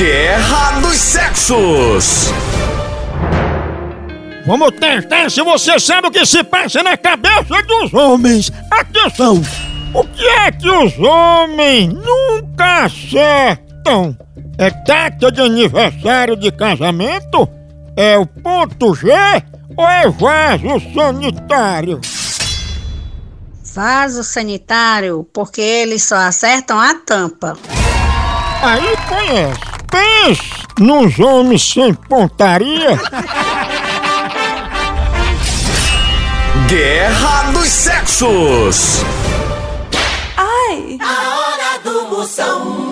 Guerra dos Sexos. Vamos testar se você sabe o que se passa na cabeça dos homens. Atenção! O que é que os homens nunca acertam? É data de aniversário de casamento? É o ponto G ou é vaso sanitário? Vaso sanitário, porque eles só acertam a tampa. Aí conhece. Pense nos homens sem pontaria. Guerra dos Sexos. A hora do Moção.